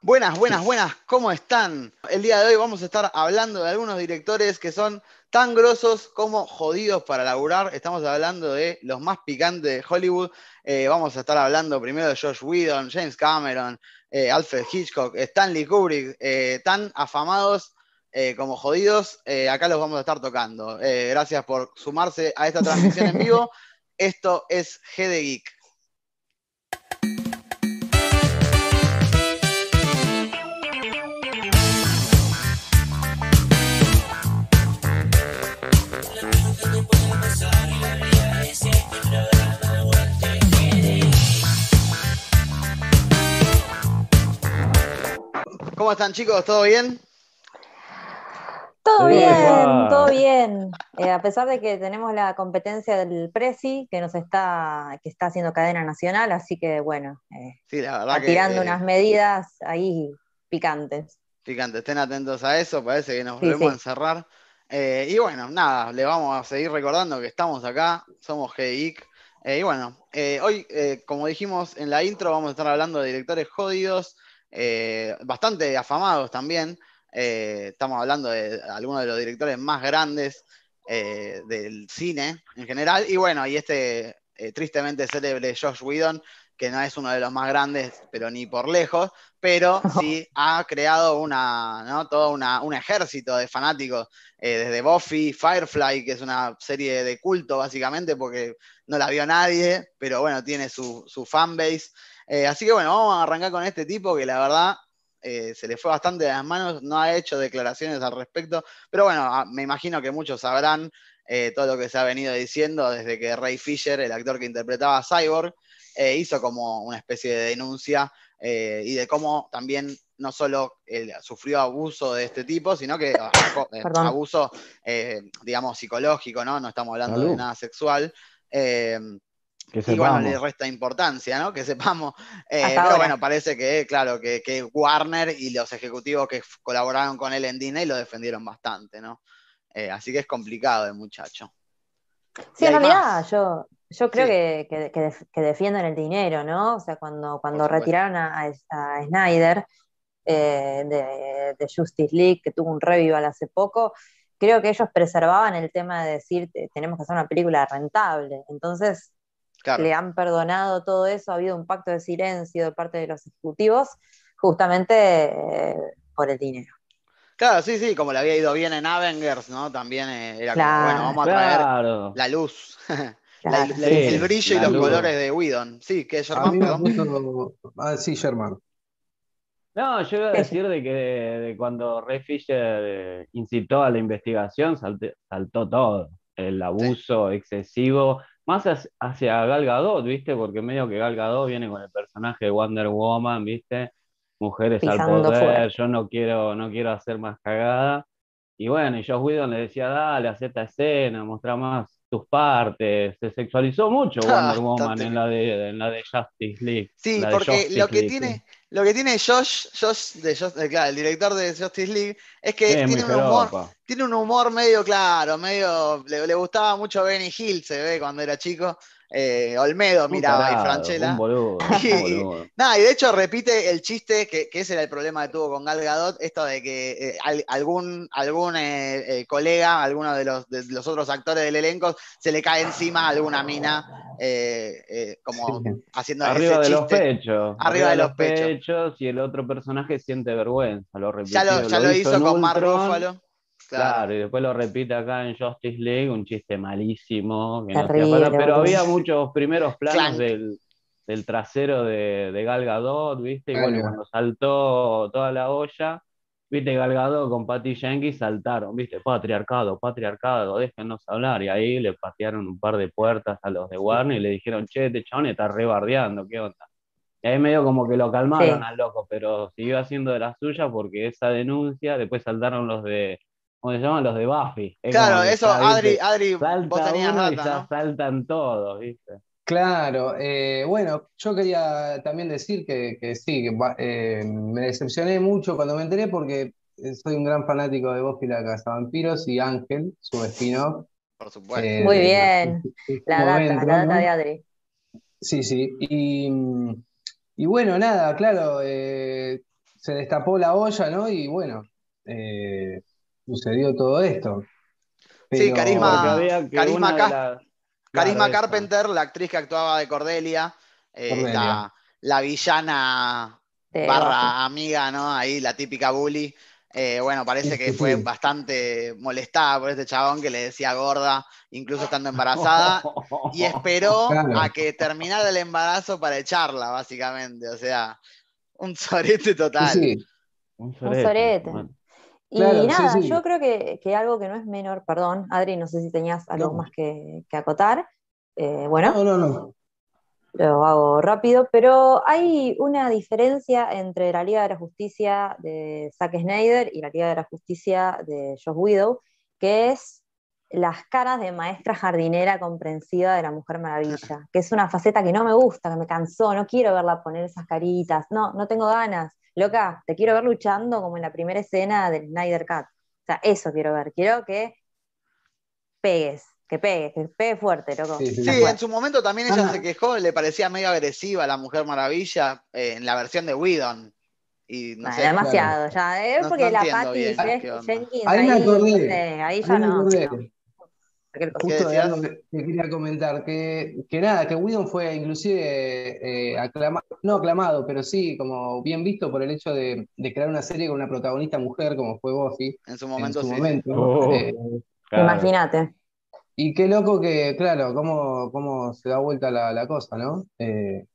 Buenas, buenas, buenas, ¿cómo están? El día de hoy vamos a estar hablando de algunos directores que son tan grosos como jodidos para laburar. Estamos hablando de los más picantes de Hollywood. Eh, vamos a estar hablando primero de Josh Whedon, James Cameron, eh, Alfred Hitchcock, Stanley Kubrick, eh, tan afamados como jodidos. acá los vamos a estar tocando. gracias por sumarse a esta transmisión en vivo. Esto es G de Geek. ¿Cómo están chicos? ¿Todo bien? Todo bien, todo bien. Eh, a pesar de que tenemos la competencia del Prezi, que nos está, que está haciendo cadena nacional, así que bueno, eh, tirando unas medidas ahí picantes. Picantes, estén atentos a eso, parece que nos volvemos a encerrar. Eh, y bueno, nada, le vamos a seguir recordando que estamos acá, somos GIC. y bueno, hoy, como dijimos en la intro, vamos a estar hablando de directores jodidos, eh, bastante afamados también. Eh, estamos hablando de algunos de los directores más grandes eh, del cine en general. Y bueno, y este tristemente célebre Josh Whedon, que no es uno de los más grandes, pero ni por lejos, pero sí ha creado una, todo un ejército de fanáticos, desde Buffy, Firefly, que es una serie de culto básicamente, porque no la vio nadie, pero bueno, tiene su, su fanbase. Eh, así que bueno, vamos a arrancar con este tipo que la verdad eh, se le fue bastante de las manos, no ha hecho declaraciones al respecto, pero bueno, ah, me imagino que muchos sabrán eh, todo lo que se ha venido diciendo desde que Ray Fisher, el actor que interpretaba a Cyborg, hizo como una especie de denuncia y de cómo también no solo sufrió abuso de este tipo, sino que ah, abuso, digamos, psicológico, ¿no? No estamos hablando de nada sexual. Que y bueno, le resta importancia, ¿no? Que sepamos. Eh, pero bueno, parece que, claro, que, Warner y los ejecutivos que colaboraron con él en Disney lo defendieron bastante, ¿no? Eh, así que es complicado el muchacho. Sí, en realidad yo, yo creo que, que, defienden el dinero, ¿no? O sea, cuando, cuando retiraron a, Snyder eh, de, de, Justice League, que tuvo un revival hace poco, creo que ellos preservaban el tema de decir, tenemos que hacer una película rentable. Entonces, le han perdonado todo eso, ha habido un pacto de silencio de parte de los ejecutivos, justamente eh, por el dinero. Claro, sí, sí, como le había ido bien en Avengers, ¿no? También eh, era como, bueno, vamos a traer la luz, el brillo y los colores de Whedon. Sí, que es Germán, ah, sí, Germán. No, yo iba a decir de que de, cuando Ray Fisher eh, incitó a la investigación, saltó todo. El abuso excesivo más hacia Gal Gadot, ¿viste? Porque medio que Gal Gadot viene con el personaje de Wonder Woman, ¿viste? Mujeres al poder, yo no quiero, no quiero hacer más cagada. Y bueno, y Josh Whedon le decía, dale, haz esta escena, muestra más tus partes. Se sexualizó mucho ah, Wonder Woman en la, de, en la de Justice League. Sí, porque lo que tiene, lo que tiene Josh, Josh, de eh, el director de Justice League, es que tiene un, humor, tiene un humor medio claro, medio. Le, le, gustaba mucho Benny Hill, se ve cuando era chico. Eh, Olmedo miraba y Franchella. y, nada, y de hecho repite el chiste, que, ese era el problema que tuvo con Gal Gadot, esto de que eh, algún, algún eh, colega, alguno de los, de los otros actores del elenco, se le cae encima a alguna mina, como haciendo Arriba de los pechos. Arriba, de los pechos. Y el otro personaje siente vergüenza, lo Ya lo, ya lo, hizo con Mark Ruffalo. Claro. y después lo repite acá en Justice League, un chiste malísimo. pero había muchos primeros planos del, trasero de, de Gal Gadot, ¿viste? Y bueno, cuando saltó toda la olla, ¿viste? Gal Gadot con Patty Jenkins saltaron, ¿viste? Patriarcado, patriarcado, déjenos hablar. Y ahí le patearon un par de puertas a los de Warner y le dijeron, che, este chabón está rebardeando, ¿qué onda? Y ahí medio como que lo calmaron al loco, pero siguió haciendo de la suya porque esa denuncia, después saltaron los de ¿Cómo se llaman? Los de Buffy. claro, eso, Adri, Adri vos tenías uno y ya saltan todos, ¿viste? Claro, eh, bueno, yo quería también decir que, que sí, que eh, me decepcioné mucho cuando me enteré porque soy un gran fanático de Buffy la Casa Vampiros y Ángel, su spin-off. Por supuesto. Eh, Muy bien, la data, la data de Adri. Sí, sí, y, y bueno, nada, claro, se destapó la olla, ¿no? Y bueno, eh, sucedió todo esto. Sí, Carisma, Carisma, Carpenter, la actriz que actuaba de Cordelia, eh, La, villana barra amiga, ¿no? Ahí la típica bully. Eh, bueno, parece que fue bastante molestada por este chabón que le decía gorda, incluso estando embarazada, y esperó a que terminara el embarazo para echarla, básicamente. O sea, un sorete total. Sí, Un sorete. Y nada, yo creo que, algo que no es menor, perdón, Adri, no sé si tenías algo más que, acotar. Eh, bueno, no, no, no. Lo hago rápido, pero hay una diferencia entre la Liga de la Justicia de Zack Snyder y la Liga de la Justicia de Josh Widow, que es las caras de maestra jardinera comprensiva de la Mujer Maravilla, que es una faceta que no me gusta, que me cansó, no quiero verla poner esas caritas, no, no tengo ganas. Loca, te quiero ver luchando como en la primera escena del Snyder Cut. O sea, eso quiero ver, quiero que pegues, que pegues, que pegue fuerte, loco. Sí, en su momento también ella se quejó, le parecía medio agresiva a la Mujer Maravilla eh, en la versión de Whedon. Y no sé, demasiado, ya, es ¿eh? porque la Patty Jenkins ahí, ahí, ahí ya no. Justo de algo que, quería comentar, que, nada, que Whedon fue inclusive eh, aclamado, no aclamado, pero sí como bien visto por el hecho de, crear una serie con una protagonista mujer como fue Buffy. En su momento, sí. Oh. Eh, Imagínate. Y qué loco que, claro, cómo, cómo se da vuelta la, cosa, ¿no? Eh,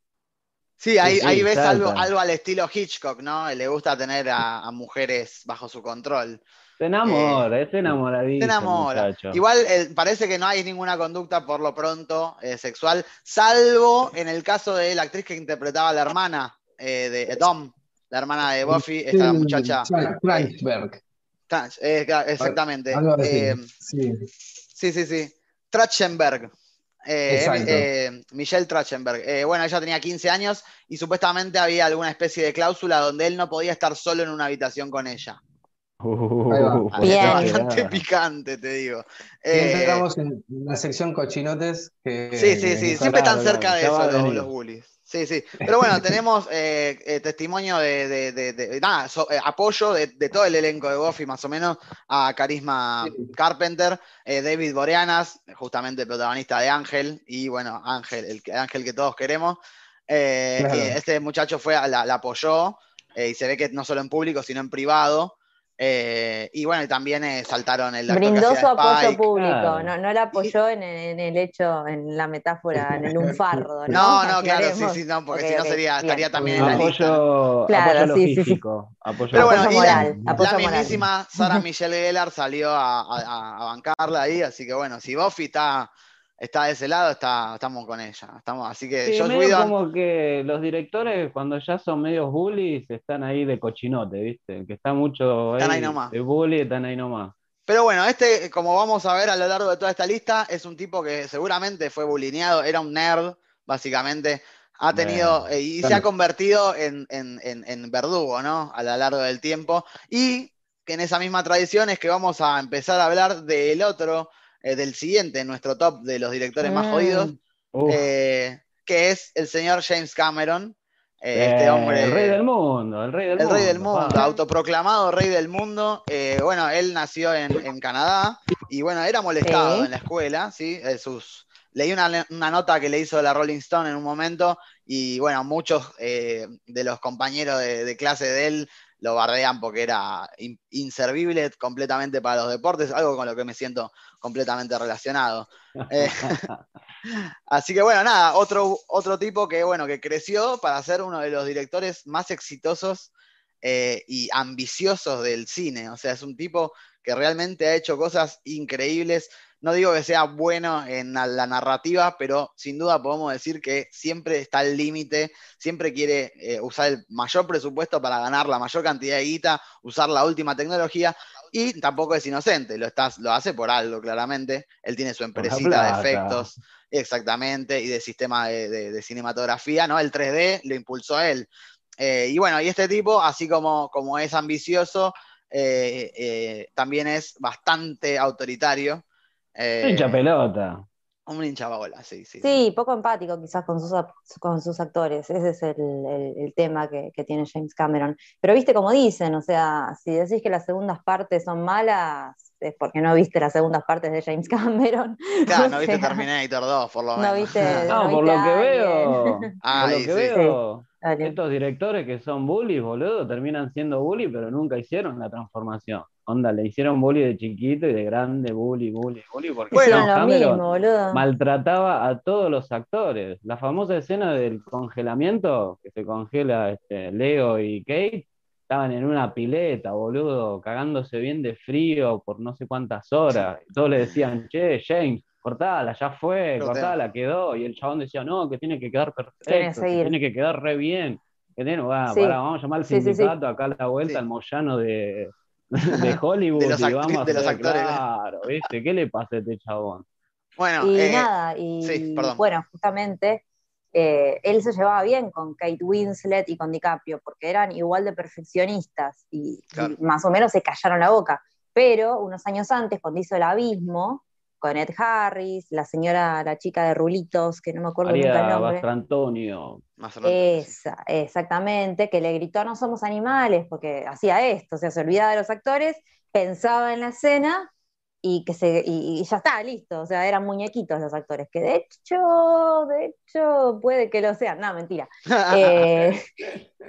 sí, ahí, ahí ves algo, algo al estilo Hitchcock, ¿no? Le gusta tener a mujeres bajo su control. Se enamora, es enamoradito. Se enamora. Igual eh, parece que no hay ninguna conducta por lo pronto eh, sexual, salvo en el caso de la actriz que interpretaba a la hermana eh, de Dom, la hermana de Buffy, esta muchacha. Trachberg. exactamente. sí. sí, sí, Trachtenberg. Michelle Trachtenberg. bueno, ella tenía 15 años y supuestamente había alguna especie de cláusula donde él no podía estar solo en una habitación con ella. Uh, bastante picante, te digo. Eh, en la sección cochinotes. Que, sí, sí, sí, siempre están cerca de eso los, bullies. Sí, sí. Pero bueno, tenemos eh, eh, testimonio de, nada, apoyo de, todo el elenco de Buffy, más o menos, a Carisma Carpenter, David Boreanas, justamente el protagonista de Ángel, y bueno, Ángel, el Ángel que todos queremos. Este muchacho fue, la apoyó, y se ve que no solo en público, sino en privado. Eh, y bueno, también eh, saltaron el Brindó su apoyo público, no, no la apoyó en, el hecho, en la metáfora, en el lunfardo. No, no, claro, sí, sí, no, porque si no sería, estaría también en la apoyo, lista. Claro, apoyo sí, sí, Apoyo Pero bueno, moral, la, la mismísima Sara Michelle Gellar salió a, a, bancarla ahí, así que bueno, si Buffy está está de ese lado, está, estamos con ella. Estamos, así que sí, medio como que los directores, cuando ya son medios bullies, están ahí de cochinote, ¿viste? Que está mucho ahí, de bully, están ahí nomás. Pero bueno, este, como vamos a ver a lo largo de toda esta lista, es un tipo que seguramente fue bulineado, era un nerd, básicamente. Ha tenido eh, y se ha convertido en, en, verdugo, ¿no? A lo largo del tiempo. Y que en esa misma tradición es que vamos a empezar a hablar del otro eh, del siguiente, nuestro top de los directores más jodidos, eh, que es el señor James Cameron. Eh, este hombre. El rey del mundo, el rey del el mundo. Rey del mundo autoproclamado rey del mundo. bueno, él nació en, Canadá y bueno, era molestado en la escuela, ¿sí? sus, leí una, nota que le hizo la Rolling Stone en un momento y bueno, muchos de los compañeros de, clase de él lo bardean porque era inservible completamente para los deportes, algo con lo que me siento completamente relacionado. Eh, así que bueno, nada, otro, otro tipo que, bueno, que creció para ser uno de los directores más exitosos eh, y ambiciosos del cine. O sea, es un tipo que realmente ha hecho cosas increíbles no digo que sea bueno en la narrativa, pero sin duda podemos decir que siempre está al límite, siempre quiere eh, usar el mayor presupuesto para ganar la mayor cantidad de guita, usar la última tecnología y tampoco es inocente, lo, lo hace por algo, claramente. Él tiene su empresita de efectos, exactamente, y de sistema de, cinematografía, ¿no? El 3D lo impulsó él. Eh, y bueno, y este tipo, así como, como es ambicioso, eh, también es bastante autoritario. Eh, pelota. Un hinchabola, sí, sí. Sí, poco empático quizás con sus, con sus actores. Ese es el, tema que, tiene James Cameron. Pero viste como dicen, o sea, si decís que las segundas partes son malas, es porque no viste las segundas partes de James Cameron. Claro, no viste Terminator 2, por lo menos. No viste. No, por, lo que veo, por lo que veo. Estos directores que son bullies, boludo, terminan siendo bully, pero nunca hicieron la transformación. Onda, le hicieron bully de chiquito y de grande, bully, bully, bully, porque maltrataba a todos los actores. La famosa escena del congelamiento, que se congela este, Leo y Kate, estaban en una pileta, boludo, cagándose bien de frío por no sé cuántas horas. Y todos le decían, che, James, cortala, ya fue, cortala, quedó. Y el chabón decía, no, que tiene que quedar perfecto, que tiene que quedar re bien. Que tiene, vamos a llamar al sindicato acá a la vuelta, al Moyano de, de Hollywood de los y vamos a de los actores. Claro, ¿viste? ¿Qué le pasa a este chabón? Bueno, y eh, nada, y bueno, justamente eh, él se llevaba bien con Kate Winslet y con DiCaprio, porque eran igual de perfeccionistas y más o menos se callaron la boca. Pero unos años antes, cuando hizo El Abismo, con Ed Harris, la señora, la chica de rulitos, que no me acuerdo nunca el nombre. Antonio. Esa, exactamente, que le gritó no somos animales, porque hacía esto, o sea, se olvidaba de los actores, pensaba en la escena y que se y, ya está, listo, o sea, eran muñequitos los actores, que de hecho, de hecho, puede que lo sean, no, mentira. Eh,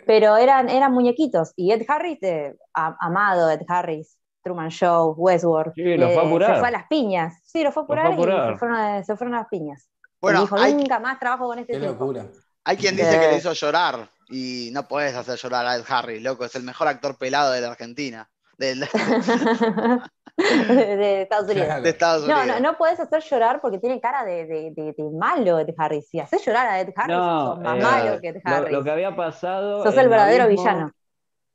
pero eran, eran muñequitos, y Ed Harris, amado Ed Harris, Truman Show, Westworld. Sí, lo fue a Se fue a las piñas. Sí, lo fue a apurar, y se fueron a, se fueron a, las piñas. Bueno, dijo, nunca más trabajo con este Qué locura. Hay quien dice que le hizo llorar y no puedes hacer llorar a Ed Harris, loco. Es el mejor actor pelado de la Argentina. de, Estados Unidos. De Estados Unidos. No, no, no puedes hacer llorar porque tiene cara de, de, de, malo Ed Harris. Si haces llorar a Ed Harris, sos más eh, malo que Ed Harris. Lo, lo, que había pasado. Sos el verdadero villano.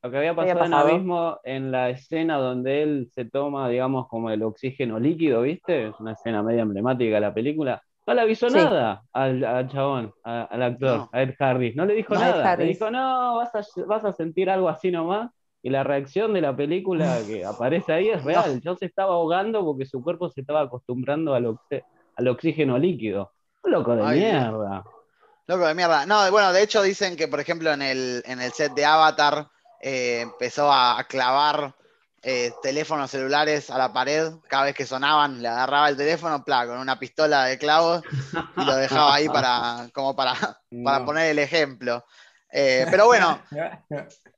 Lo que había pasado, en Abismo en la escena donde él se toma, digamos, como el oxígeno líquido, ¿viste? Es una escena media emblemática de la película. No le avisó nada al, chabón, al actor, a Ed Harris. No le dijo nada. Le dijo, no, vas a, vas a sentir algo así nomás. Y la reacción de la película que aparece ahí es real. Yo se estaba ahogando porque su cuerpo se estaba acostumbrando al, al oxígeno líquido. loco de mierda. Loco de mierda. No, bueno, de hecho dicen que, por ejemplo, en el, en el set de Avatar eh, empezó a, clavar eh, teléfonos celulares a la pared, cada vez que sonaban le agarraba el teléfono, con una pistola de clavos y lo dejaba ahí para, como para, para poner el ejemplo. Eh, pero bueno,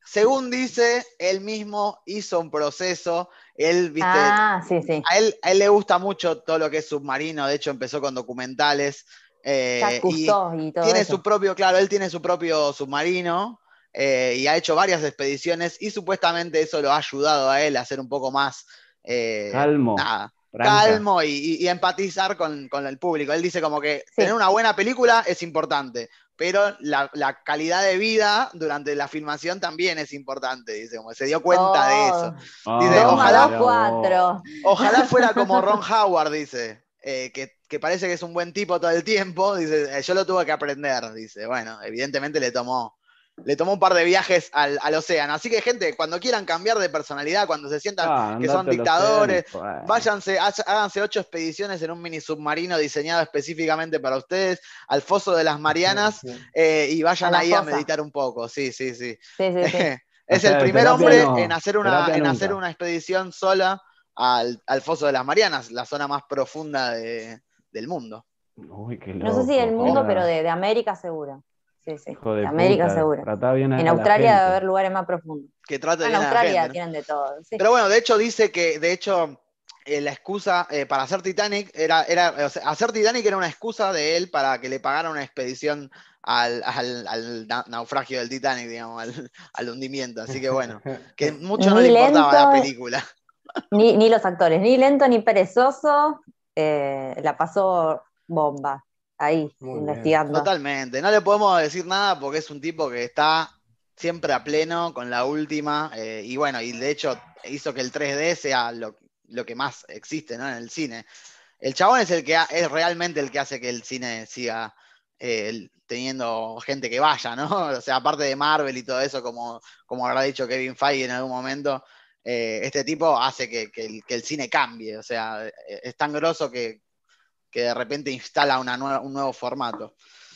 según dice, él mismo hizo un proceso. Él, viste, ah, A, él, a él le gusta mucho todo lo que es submarino, de hecho empezó con documentales. y, tiene su propio, claro, él tiene su propio submarino eh, y ha hecho varias expediciones y supuestamente eso lo ha ayudado a él a ser un poco más eh, calmo. calmo y, empatizar con, el público. Él dice como que tener una buena película es importante, pero la, calidad de vida durante la filmación también es importante, dice, como se dio cuenta de eso. Oh. ojalá, ojalá fuera como Ron Howard, dice. Eh, que, que, parece que es un buen tipo todo el tiempo, dice, yo lo tuve que aprender, dice, bueno, evidentemente le tomó, le tomó un par de viajes al, océano. Así que, gente, cuando quieran cambiar de personalidad, cuando se sientan ah, que son dictadores, váyanse, háganse ocho expediciones en un mini submarino diseñado específicamente para ustedes, al foso de las Marianas, eh, y vayan ahí a meditar un poco. Sí, sí, sí. es el primer hombre en hacer una, en hacer una expedición sola al, foso de las Marianas, la zona más profunda del mundo. no sé si del mundo, pero de, de América seguro. Sí, sí. América seguro. En Australia debe haber lugares más profundos. Que trata en Australia tienen de todo. Pero bueno, de hecho dice que, de hecho, eh, la excusa eh, para hacer Titanic era, era hacer Titanic era una excusa de él para que le pagara una expedición al, naufragio del Titanic, digamos, al, hundimiento. Así que bueno, que mucho no le importaba la película. Ni, ni, los actores, ni lento ni perezoso, eh, la pasó bomba ahí investigando. Totalmente, no le podemos decir nada porque es un tipo que está siempre a pleno con la última eh, y bueno, y de hecho hizo que el 3D sea lo, que más existe en el cine. El chabón es el que es realmente el que hace que el cine siga eh, teniendo gente que vaya, ¿no? O sea, aparte de Marvel y todo eso, como, como habrá dicho Kevin Feige en algún momento, eh, este tipo hace que, el, que, el, cine cambie. O sea, es tan grosso que, que de repente instala una un nuevo formato.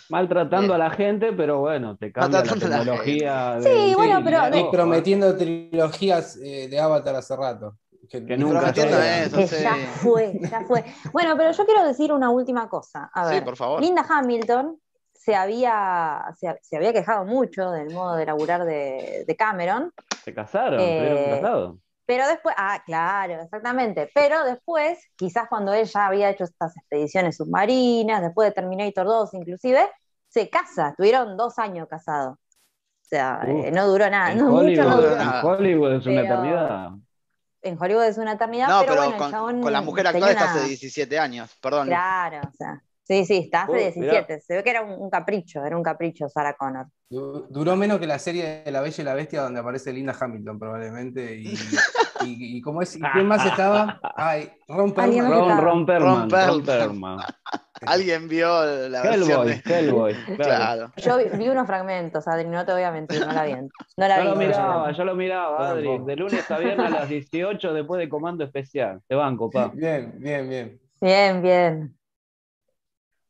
Maltratando a la gente, pero bueno, te cambia la tecnología. Sí, bueno, pero. Y prometiendo trilogías eh, de Avatar hace rato. Que, nunca eso, Ya fue, ya fue. Bueno, pero yo quiero decir una última cosa. A ver, por favor. Linda Hamilton se había, se, había quejado mucho del modo de laburar de, Cameron. Se casaron, eh, casados. Pero después, ah, claro, exactamente. Pero después, quizás cuando ella había hecho estas expediciones submarinas, después de Terminator 2 inclusive, se casa, tuvieron dos años casados. O sea, eh, no duró nada. En, Hollywood, es una eternidad. En Hollywood es una eternidad, pero, bueno, con, la mujer actual está hace 17 años, perdón. Claro, o sea. Sí, sí, está hace 17. Se ve que era un, capricho, era un capricho Sarah Connor. Duró menos que la serie de La Bella y la Bestia donde aparece Linda Hamilton probablemente. Y, y, ¿cómo es? ¿Y quién más estaba? Ay, Ron Perlman. Ron, Alguien vio la versión de... Hellboy, claro. Yo vi, unos fragmentos, Adri, no te voy a mentir, no la vi. No la yo lo miraba, yo lo miraba, Adri. De lunes a viernes a las 18 después de Comando Especial. Te banco, pa. Bien, bien, bien. Bien, bien.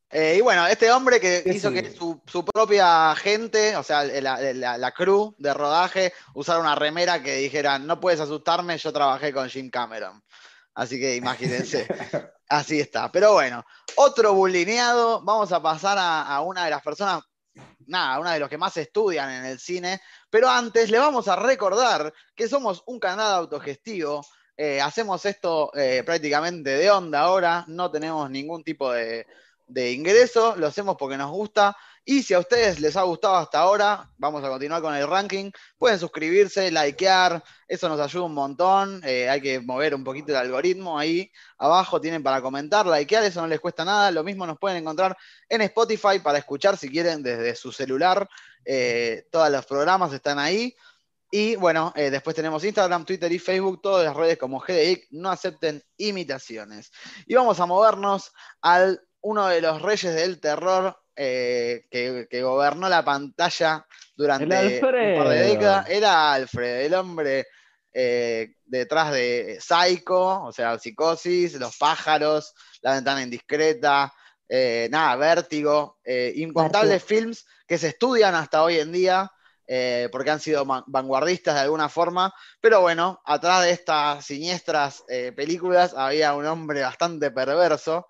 Eh, y bueno, este hombre que hizo que su, propia gente, o sea, la, la, crew de rodaje, usara una remera que dijera, no puedes asustarme, yo trabajé con Jim Cameron. Así que imagínense, así está. Pero bueno, otro bulineado, vamos a pasar a, una de las personas, nada, una de los que más estudian en el cine, pero antes le vamos a recordar que somos un canal autogestivo, eh, hacemos esto eh, prácticamente de onda ahora, no tenemos ningún tipo de de ingreso, lo hacemos porque nos gusta. Y si a ustedes les ha gustado hasta ahora, vamos a continuar con el ranking. Pueden suscribirse, likear, eso nos ayuda un montón. Eh, hay que mover un poquito el algoritmo ahí. Abajo tienen para comentar, likear, eso no les cuesta nada. Lo mismo nos pueden encontrar en Spotify para escuchar si quieren desde su celular. Eh, todos los programas están ahí. Y bueno, eh, después tenemos Instagram, Twitter y Facebook, todas las redes como GDIC, no acepten imitaciones. Y vamos a movernos al uno de los reyes del terror eh, que, gobernó la pantalla durante un par de décadas, era Alfred, el hombre eh, detrás de Psycho, o sea, Psicosis, Los pájaros, La ventana indiscreta, eh, nada, Vértigo, incontables films que se estudian hasta hoy en día. porque han sido vanguardistas de alguna forma, pero bueno, atrás de estas siniestras películas había un hombre bastante perverso,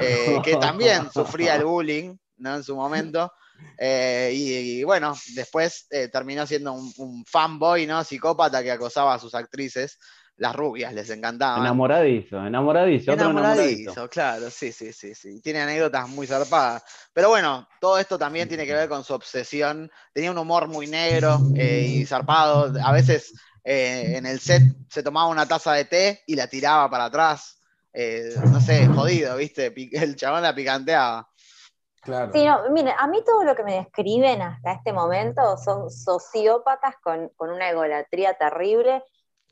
eh, que también sufría el bullying ¿no? en su momento. Eh, y, bueno, después eh, terminó siendo un, fanboy, ¿no? Psicópata que acosaba a sus actrices. Las rubias les encantaban. Enamoradizo, enamoradizo, enamoradizo. claro, sí, sí, sí, sí. Tiene anécdotas muy zarpadas. Pero bueno, todo esto también tiene que ver con su obsesión. Tenía un humor muy negro y zarpado. A veces en el set se tomaba una taza de té y la tiraba para atrás. Eh, no sé, jodido, ¿viste? El chabón la picanteaba. Claro. Sí, no, mire, a mí todo lo que me describen hasta este momento son sociópatas con, una egolatría terrible,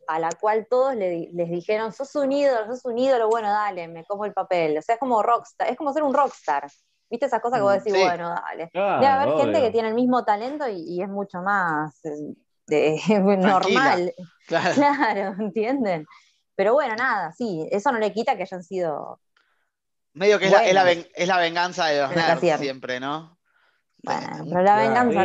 a la cual todos les dijeron, sos un ídolo, sos un ídolo, bueno, dale, me como el papel. O sea, es como rockstar, es como ser un rockstar. ¿Viste esas cosas que vos mm, decís, bueno, dale? Debe haber gente que tiene el mismo talento y, es mucho más eh, normal. Claro. claro, ¿entienden? Pero bueno, nada, sí, eso no le quita que hayan sido. Medio que es, la, venganza de los nerds siempre, ¿no? Bueno, pero la venganza,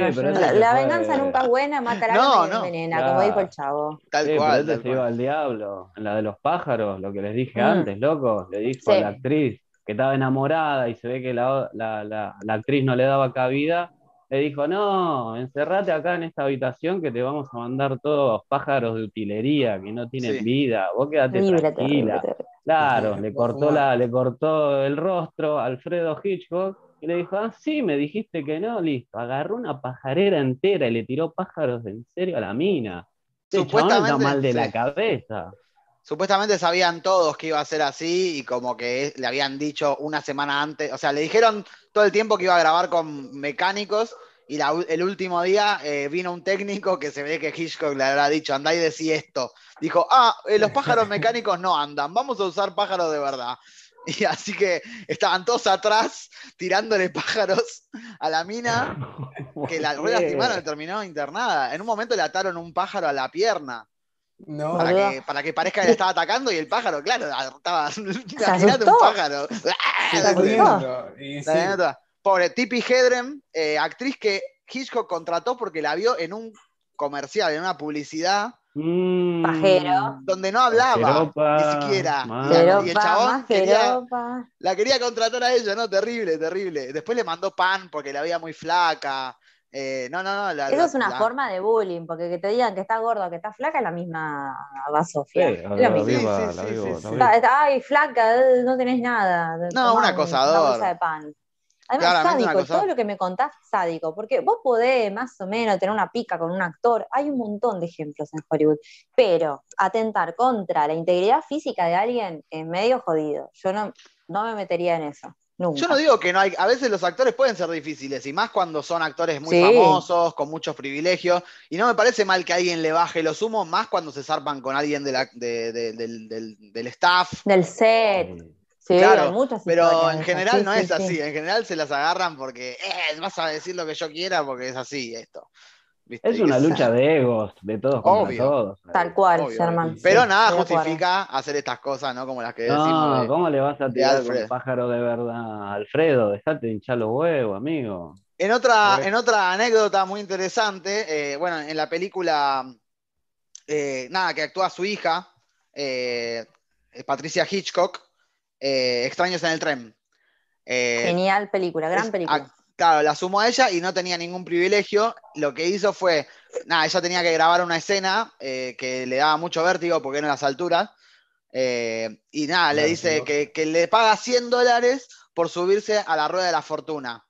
la, venganza nunca es buena, mata a la no, envenena, como dijo el chavo. Tal cual. Tal se iba al diablo. En la de los pájaros, lo que les dije mm. antes, loco, le dijo a la actriz que estaba enamorada y se ve que la, la actriz no le daba cabida le dijo, no, encerrate acá en esta habitación que te vamos a mandar todos pájaros de utilería que no tienen vida, vos quédate tranquila. Claro, le cortó, la, le cortó el rostro a Alfredo Hitchcock y le dijo, ah, sí, me dijiste que no, listo. Agarró una pajarera entera y le tiró pájaros en serio a la mina. Este Supuestamente, mal de la cabeza. Supuestamente sabían todos que iba a ser así y como que le habían dicho una semana antes, o sea, le dijeron todo el tiempo que iba a grabar con mecánicos y el último día eh, vino un técnico que se ve que Hitchcock le habrá dicho, andá y decí esto. Dijo, ah, eh, los pájaros mecánicos no andan, vamos a usar pájaros de verdad. Y así que estaban todos atrás tirándole pájaros a la mina, que la rueda lastimada terminó internada. En un momento le ataron un pájaro a la pierna. No. Para que, para que parezca que le estaba atacando y el pájaro, claro, estaba. Imagínate un pájaro. Pobre Tippi Hedren, eh, actriz que Hitchcock contrató porque la vio en un comercial, en una publicidad. Mm. Donde no hablaba, ni siquiera. y el chabón la quería contratar a ella, ¿no? Terrible, terrible. Después le mandó pan porque la veía muy flaca. Eh, no, no, no. Eso es una forma de bullying, porque que te digan que está gordo, que está flaca, es la misma. Sí, es la misma. Ay, flaca, no tenés nada. No, un acosador. Una de pan. Además, sádico, todo lo que me contás, sádico, porque vos podés más o menos tener una pica con un actor, hay un montón de ejemplos en Hollywood, pero atentar contra la integridad física de alguien es medio jodido. Yo no, no me metería en eso. Yo no digo que no hay, a veces los actores pueden ser difíciles, y más cuando son actores muy famosos, con muchos privilegios, y no me parece mal que alguien le baje los humos, más cuando se zarpan con alguien de del, staff. Del set. Sí, claro, muchas pero en general no es así, en general se las agarran porque eh, vas a decir lo que yo quiera porque es así esto. Es una lucha de egos, de todos contra todos. Tal cual, Sherman. Pero nada justifica hacer estas cosas, ¿no? Como las que decimos. No, ¿cómo le vas a tirar un pájaro de verdad? Alfredo, dejate hinchar los huevos, amigo. En otra, en otra anécdota muy interesante, eh, bueno, en la película, eh, nada, que actúa su hija, eh, Patricia Hitchcock, Extraños en el tren. Genial película, gran película Claro, la sumó a ella y no tenía ningún privilegio. Lo que hizo fue, nada, ella tenía que grabar una escena eh, que le daba mucho vértigo porque era en las alturas. Eh, y nada, le dice que, le paga 100 dólares por subirse a la rueda de la fortuna.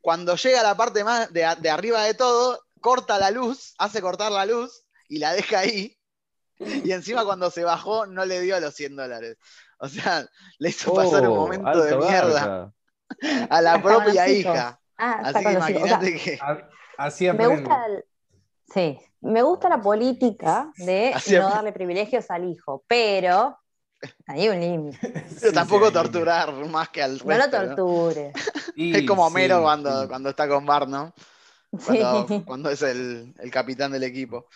Cuando llega a la parte más de, arriba de todo, corta la luz, hace cortar la luz y la deja ahí. Y encima cuando se bajó no le dio los 100 dólares. O sea, le hizo pasar un oh, momento de mierda a la propia hija. Ah, Así que imagínate que. Así me gusta Sí, me gusta la política de no darle privilegios al hijo, pero hay un límite. Pero tampoco torturar más que al resto. No lo torture. es como Homero cuando, cuando está con Bart, ¿no? Cuando, cuando es el, el, capitán del equipo.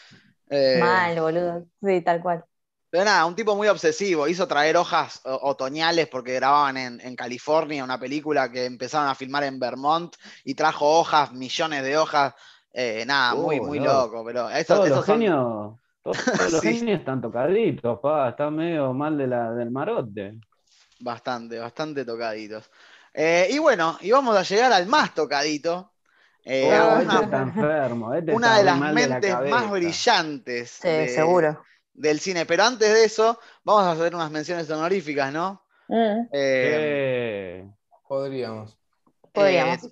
Eh, Mal, boludo. Sí, tal cual. Pero nada, un tipo muy obsesivo. Hizo traer hojas otoñales porque grababan en, California una película que empezaron a filmar en Vermont y trajo hojas, millones de hojas. Eh, nada, muy, muy loco. Pero todos los genios, todos, los genios están tocaditos, pa, están medio mal de la, del marote. Bastante, bastante tocaditos. Eh, y bueno, y vamos a llegar al más tocadito. Eh, oh, una, este está enfermo, este una de las mentes más brillantes. Sí, seguro del cine. Pero antes de eso, vamos a hacer unas menciones honoríficas, ¿no? Mm. Eh, podríamos. Podríamos. Eh,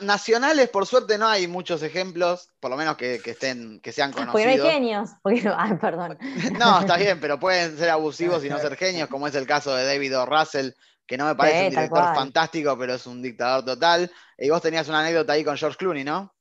nacionales, por suerte, no hay muchos ejemplos, por lo menos que, estén, que sean conocidos. Porque no hay genios. Ay, perdón. No, está bien, pero pueden ser abusivos y no ser genios, como es el caso de David O. Russell, que no me parece un director fantástico, pero es un dictador total. Y vos tenías una anécdota ahí con George Clooney, ¿no?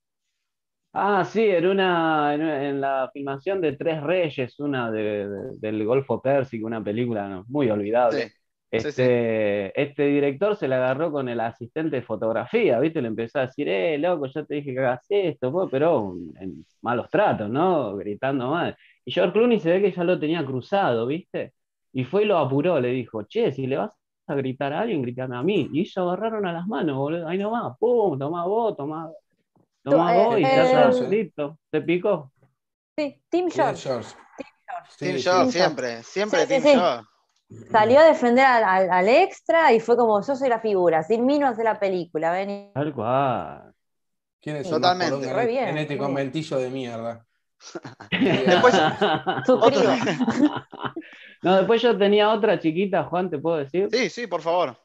Ah, sí, era una, en, la filmación de Tres Reyes, una del Golfo Pérsico, una película muy olvidable. este, este director se la agarró con el asistente de fotografía, ¿viste? Le empezó a decir, eh, loco, ya te dije que hagas esto, pero en malos tratos, ¿no? Gritando mal. Y George Clooney se ve que ya lo tenía cruzado, ¿viste? Y fue y lo apuró, le dijo, che, si le vas a gritar a alguien, gritame a mí. Y ellos agarraron a las manos, boludo. Ahí nomás, pum, tomá vos, tomá Toma vos y ya está, listo. ¿Te picó? Sí, Tim George. Tim George, siempre, siempre Tim George. Salió a defender al, extra y fue como, yo soy la figura, sin mí no hace la película, ven. Tal cual. ¿Quién es Totalmente. en este conventillo de mierda? después, no, después yo tenía otra chiquita, Juan, ¿te puedo decir? Sí, sí, por favor.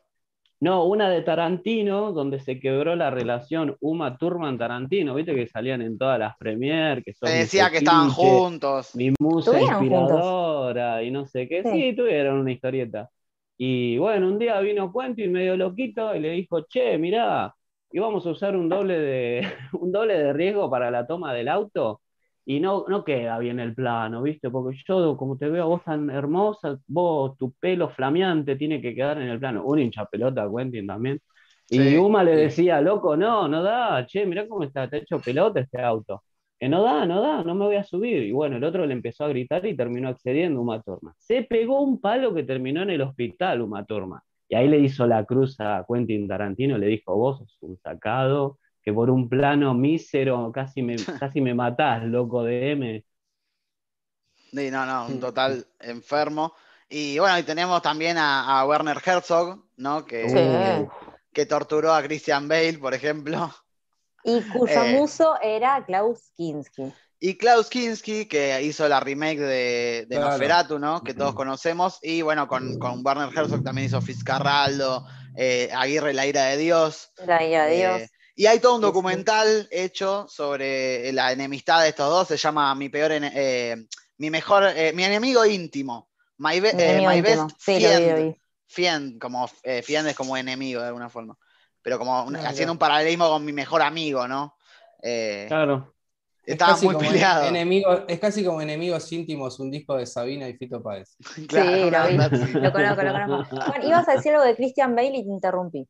No, una de Tarantino, donde se quebró la relación Uma Thurman-Tarantino, viste que salían en todas las premiers, que Se decía que estaban juntos. Mi musa inspiradora y no sé qué. Sí. tuvieron una historieta. Y bueno, un día vino Quentin medio loquito y le dijo, che, mirá, íbamos a usar un doble de, un doble de riesgo para la toma del auto y no, no queda bien el plano, ¿viste? Porque yo, como te veo a vos tan hermosa, vos, tu pelo flameante tiene que quedar en el plano. Un hincha pelota, Quentin también. Y Uma le decía, loco, no, no da, che, mirá cómo está, te hecho pelota este auto. que no da, no da, no me voy a subir. Y bueno, el otro le empezó a gritar y terminó accediendo Uma Thurman. Se pegó un palo que terminó en el hospital Uma Thurman. Y ahí le hizo la cruz a Quentin Tarantino, le dijo, vos sos un sacado, que por un plano mísero casi me, casi me matás, loco de M. Sí, no, no, un total enfermo. Y bueno, y tenemos también a, Werner Herzog, ¿no? Que, que torturó a Christian Bale, por ejemplo. Y cuyo eh, muso era Klaus Kinski. Y Klaus Kinski, que hizo la remake de, de Nosferatu, ¿no? Que todos conocemos. Y bueno, con, con Werner Herzog también hizo Fitzcarraldo, eh, Aguirre, La ira de Dios. La ira de Dios. Eh, y hay todo un documental hecho sobre la enemistad de estos dos. Se llama Mi peor, mi mejor, mi enemigo íntimo. My, best friend. como friend es como enemigo de alguna forma pero como haciendo un paralelismo con mi mejor amigo, ¿no? Eh, claro. Estaba muy peleado. es casi como enemigos íntimos, un disco de Sabina y Fito Páez. sí, lo vi. Lo conozco, lo conozco. Bueno, ibas a decir algo de Christian Bale y te interrumpí.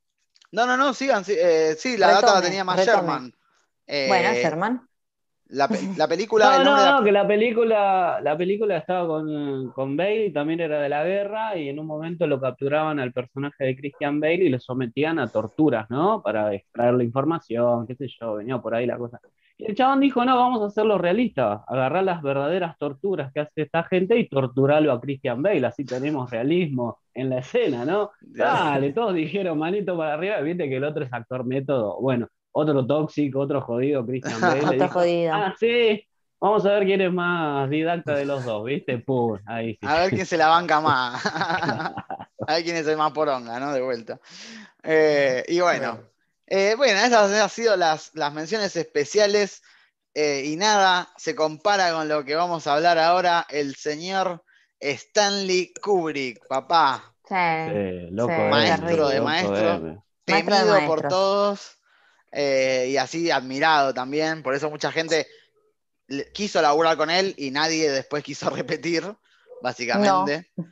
No, no, no, sigan. Sí, eh, sí la data la tenía más Sherman. Eh, bueno, Sherman. La, película. no, no, no, que la película, la película estaba con, con Bale y también era de la guerra, y en un momento lo capturaban al personaje de Christian Bale y lo sometían a torturas, ¿no? Para extraer la información, qué sé yo, venía por ahí la cosa. Y el chabón dijo: No, vamos a hacerlo realista, agarrar las verdaderas torturas que hace esta gente y torturarlo a Christian Bale, así tenemos realismo en la escena, ¿no? Dale, todos dijeron manito para arriba, viste que el otro es actor método. Bueno, otro tóxico, otro jodido, Christian Bale. otro jodido. Ah, sí, vamos a ver quién es más didacta de los dos, ¿viste? Pum, ahí sí. A ver quién se la banca más. a ver quién es el más poronga, ¿no? De vuelta. Eh, y bueno, eh, bueno, esas han sido las, las menciones especiales. Eh, y nada, se compara con lo que vamos a hablar ahora, el señor Stanley Kubrick, papá. Sí, loco, maestro de maestro, temido por todos. Eh, y así admirado también. Por eso mucha gente quiso laburar con él y nadie después quiso repetir, básicamente. No.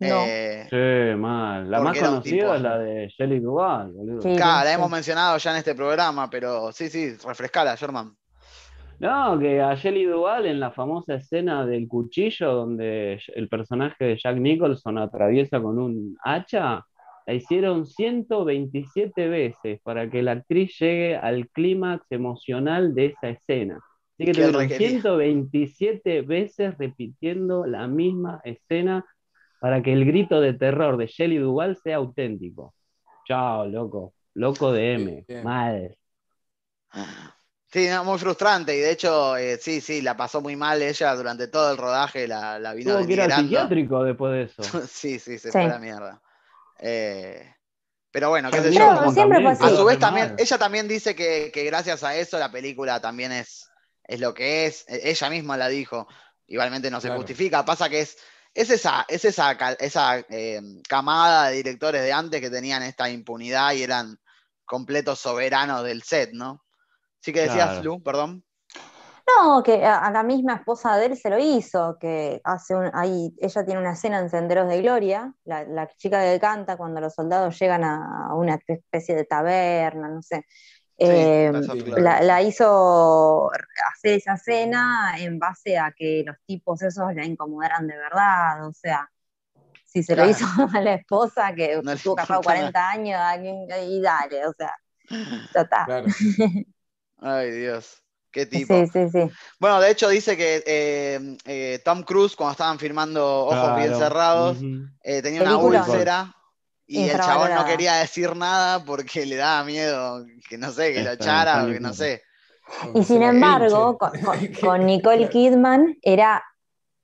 Eh, sí, mal. La más conocida es la de Shelly Duval, claro, la hemos mencionado ya en este programa, pero sí, sí, refrescala, Sherman. No, que a Shelly Duval en la famosa escena del cuchillo donde el personaje de Jack Nicholson atraviesa con un hacha, la hicieron 127 veces para que la actriz llegue al clímax emocional de esa escena. Así que tuvieron 127 veces repitiendo la misma escena para que el grito de terror de Shelley Duval sea auténtico. Chao, loco. Loco de M. Mal. Sí, muy frustrante. Y de hecho, eh, sí, sí, la pasó muy mal ella durante todo el rodaje. La, la vino Tuvo que ir al psiquiátrico después de eso. sí, sí, se fue a la mierda. Eh, pero bueno, qué sé yo. A su vez también, ella también dice que, gracias a eso la película también es, es lo que es. E, ella misma la dijo. Igualmente no se justifica. Pasa que es, es esa, es esa, esa eh, camada de directores de antes que tenían esta impunidad y eran completos soberanos del set, ¿no? Sí que decías, Lu, perdón. No, que a, la misma esposa de él se lo hizo, que hace un, ahí, ella tiene una escena en Senderos de Gloria, la, chica que canta cuando los soldados llegan a, una especie de taberna, no sé. Eh, la, hizo hacer esa escena en base a que los tipos esos la incomodaran de verdad, o sea, si se lo hizo a la esposa que estuvo casado 40 años, y dale, o sea, ya Ay, Dios. Qué tipo. Sí, sí, sí. Bueno, de hecho dice que eh, eh, Tom Cruise, cuando estaban filmando Ojos Bien Cerrados, eh, tenía una úlcera y el chabón no quería decir nada porque le daba miedo que no sé, que lo echara o que no sé. Y sin embargo, con, Nicole Kidman era,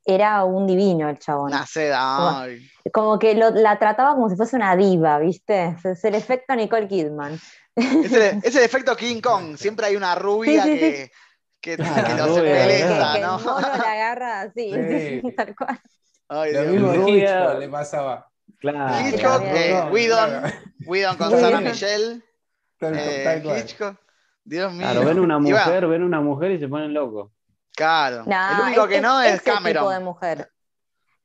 era un divino el chabón. Una seda, como, que la trataba como si fuese una diva, ¿viste? Es el efecto Nicole Kidman. Ese, ese efecto King Kong, siempre hay una rubia que, que, no se pelea, ¿no? Que el mono la agarra así, tal cual. Ay, Lo mismo Hitchcock le pasaba. Claro. Hitchcock, eh, Whedon, Whedon con Sarah Michelle. Eh, Hitchcock. Dios mío. Claro, ven una mujer, ven una mujer y se ponen locos. Claro. el único que no es Cameron. Tipo de mujer.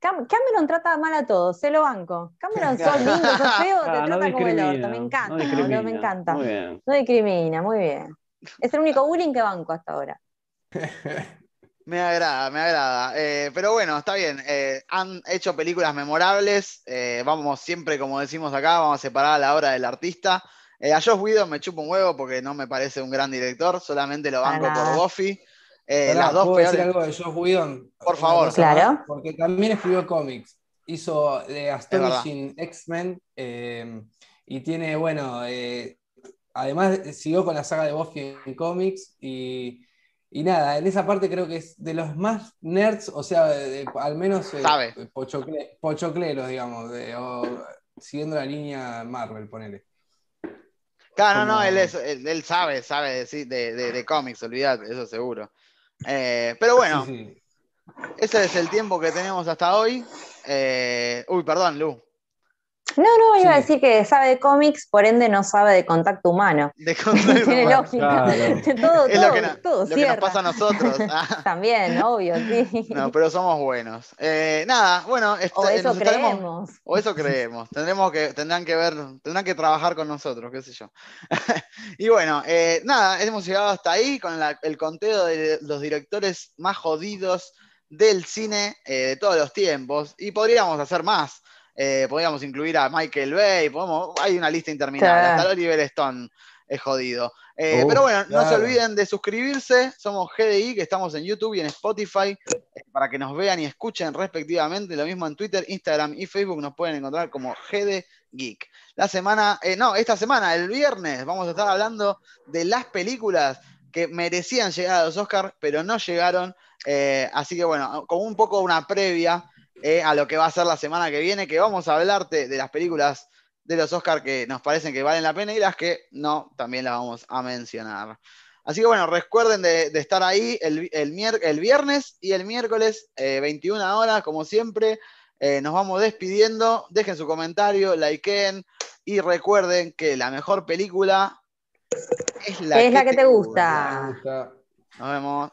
Cameron trata mal a todos, se lo banco. Cameron, sos lindo, sos feo, te ah, trata como el orto. Me encanta, no me encanta. No discrimina, muy bien. Es el único bullying que banco hasta ahora. Me agrada, me agrada. Eh, pero bueno, está bien. Eh, han hecho películas memorables. Eh, vamos siempre, como decimos acá, vamos a separar a la obra del artista. a Josh Whedon me chupo un huevo porque no me parece un gran director, solamente lo banco por Buffy. Las dos ¿puedo decir algo de Josh Whedon? Por favor. Claro. Porque también escribió cómics. Hizo The Astonishing X-Men y tiene, bueno, además siguió con la saga de Buffy en cómics y y nada, en esa parte creo que es de los más nerds, o sea, al menos eh, pochocleros, digamos, siguiendo la línea Marvel, ponele. Claro, no, no, él, es, él, sabe, sabe de, de, de, cómics, olvídate, eso seguro. Eh, pero bueno, ese es el tiempo que tenemos hasta hoy. Eh, uy, perdón, Lu. No, no, iba a decir que sabe de cómics, por ende no sabe de contacto humano. De contacto Tiene lógica. todo, es lo que, todo lo que nos pasa a nosotros. Ah. También, obvio, sí. No, pero somos buenos. Eh, nada, bueno, este, o eso creemos. o eso creemos. Tendremos que, tendrán que ver, tendrán que trabajar con nosotros, qué sé yo. y bueno, eh, nada, hemos llegado hasta ahí con el conteo de los directores más jodidos del cine eh, de todos los tiempos. Y podríamos hacer más. Eh, podríamos incluir a Michael Bay, podemos, hay una lista interminable, hasta Oliver Stone es jodido. Eh, pero bueno, no se olviden de suscribirse, somos GDI, que estamos en YouTube y en Spotify, eh, para que nos vean y escuchen respectivamente, lo mismo en Twitter, Instagram y Facebook nos pueden encontrar como GD Geek. La semana, no, esta semana, el viernes, vamos a estar hablando de las películas que merecían llegar a los Oscars, pero no llegaron. así que bueno, como un poco una previa eh, a lo que va a ser la semana que viene, que vamos a hablarte de las películas de los Oscars que nos parecen que valen la pena y las que no, también las vamos a mencionar. Así que bueno, recuerden de, estar ahí el, el, viernes y el miércoles, 21 eh, horas, como siempre. Eh, nos vamos despidiendo. Dejen su comentario, likeen y recuerden que la mejor película es la, que, te, gusta. Nos vemos.